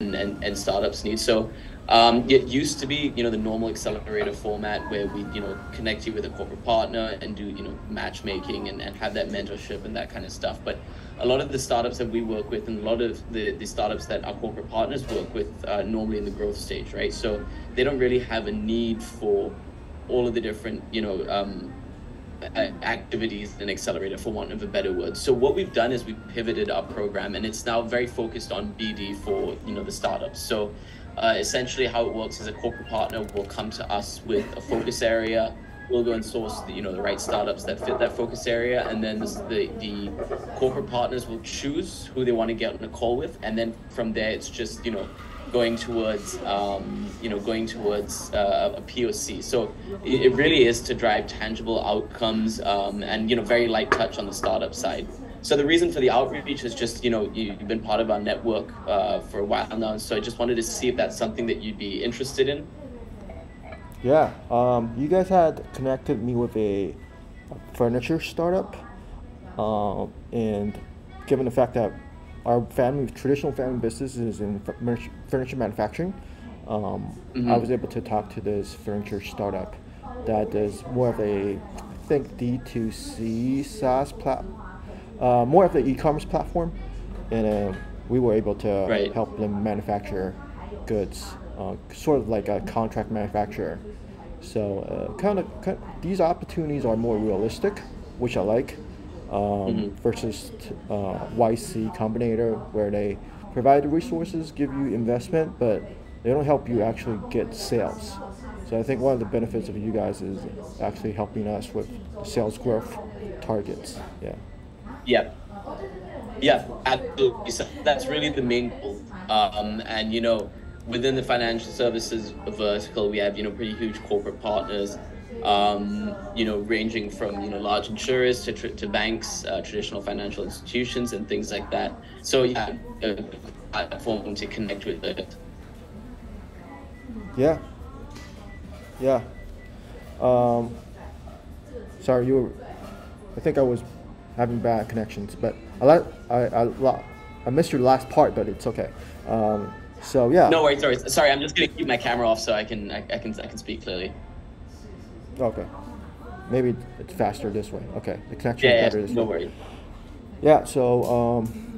and, and startups need. So um, it used to be, you know, the normal accelerator format where we, you know, connect you with a corporate partner and do, you know, matchmaking and, and have that mentorship and that kind of stuff. But a lot of the startups that we work with and a lot of the, the startups that our corporate partners work with uh, normally in the growth stage, right? So they don't really have a need for all of the different, you know, um, activities and accelerator for want of a better word. So what we've done is we've pivoted our program and it's now very focused on bd for you know the startups. So uh, essentially how it works is a corporate partner will come to us with a focus area. We'll go and source the, you know the right startups that fit that focus area and then the the corporate partners will choose who they want to get on a call with and then from there it's just you know going towards um, you know going towards uh, a POC. So it, really is to drive tangible outcomes um, and you know very light touch on the startup side. So the reason for the outreach is just you know you, have been part of our network uh, for a while now, so I just wanted to see if that's something that you'd be interested in. Yeah, um, you guys had connected me with a, a furniture startup, uh, and given the fact that our family, traditional family business is in furniture manufacturing. Um, mm-hmm. I was able to talk to this furniture startup that is more of a, I think D2C SaaS plat, uh, more of the e-commerce platform, and uh, we were able to right. help them manufacture goods, uh, sort of like a contract manufacturer. So uh, kind of these opportunities are more realistic, which I like um, mm-hmm. versus uh, YC Combinator, where they provide the resources, give you investment, but they don't help you actually get sales. So I think one of the benefits of you guys is actually helping us with sales growth targets. Yeah. Yeah. Yeah, absolutely. So that's really the main goal. Um, and you know, within the financial services vertical, we have you know pretty huge corporate partners um, you know, ranging from you know large insurers to to banks, uh, traditional financial institutions, and things like that. So yeah, a platform to connect with it. Yeah. Yeah. Um, sorry, you were. I think I was having bad connections, but I like I I, I missed your last part, but it's okay. Um, so yeah. No worries, sorry, sorry. I'm just gonna keep my camera off so I can I, I can I can speak clearly. Okay. Maybe it's faster this way. Okay, the connection yeah, is better this no way. No worries. Yeah. So, um,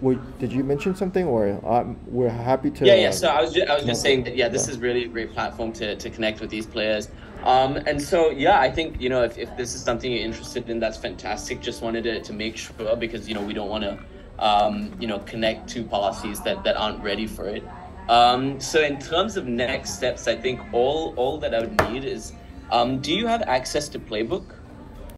we, did you mention something, or um, we're happy to? Yeah, yeah. So I was just, I was just saying that yeah, this yeah. is really a great platform to, to connect with these players. Um, and so yeah, I think you know if, if this is something you're interested in, that's fantastic. Just wanted to, to make sure because you know we don't want to um, you know connect two policies that, that aren't ready for it. Um, so in terms of next steps, I think all all that I would need is um, do you have access to Playbook?